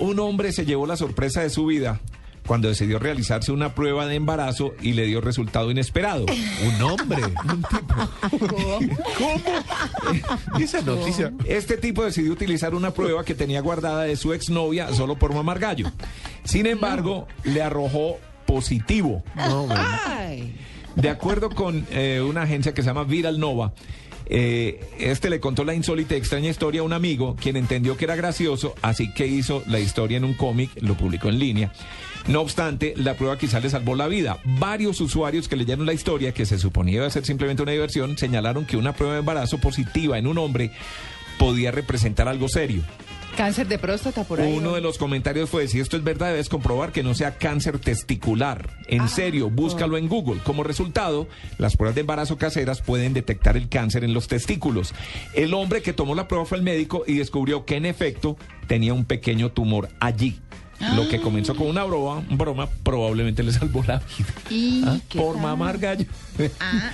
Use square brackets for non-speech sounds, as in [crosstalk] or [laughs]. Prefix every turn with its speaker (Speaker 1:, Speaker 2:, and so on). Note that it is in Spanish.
Speaker 1: un hombre se llevó la sorpresa de su vida cuando decidió realizarse una prueba de embarazo y le dio resultado inesperado.
Speaker 2: Un hombre. [laughs]
Speaker 1: Un tipo.
Speaker 2: ¿Cómo? Esa noticia.
Speaker 1: Este tipo decidió utilizar una prueba que tenía guardada de su exnovia solo por mamar gallo. Sin embargo, le arrojó positivo.
Speaker 2: No.
Speaker 1: De acuerdo con eh, una agencia que se llama Viral Nova, eh, este le contó la insólita y extraña historia a un amigo, quien entendió que era gracioso, así que hizo la historia en un cómic, lo publicó en línea. No obstante, la prueba quizá le salvó la vida. Varios usuarios que leyeron la historia, que se suponía iba a ser simplemente una diversión, señalaron que una prueba de embarazo positiva en un hombre podía representar algo serio.
Speaker 3: Cáncer de próstata por ahí.
Speaker 1: Uno
Speaker 3: ¿no?
Speaker 1: de los comentarios fue, si esto es verdad, debes comprobar que no sea cáncer testicular. En serio, búscalo en Google. Como resultado, las pruebas de embarazo caseras pueden detectar el cáncer en los testículos. El hombre que tomó la prueba fue el médico y descubrió que en efecto tenía un pequeño tumor allí. Lo que comenzó con una broma, broma probablemente le salvó la vida.
Speaker 3: Y
Speaker 1: ¿Ah? Por mamar gallo.
Speaker 3: Ah,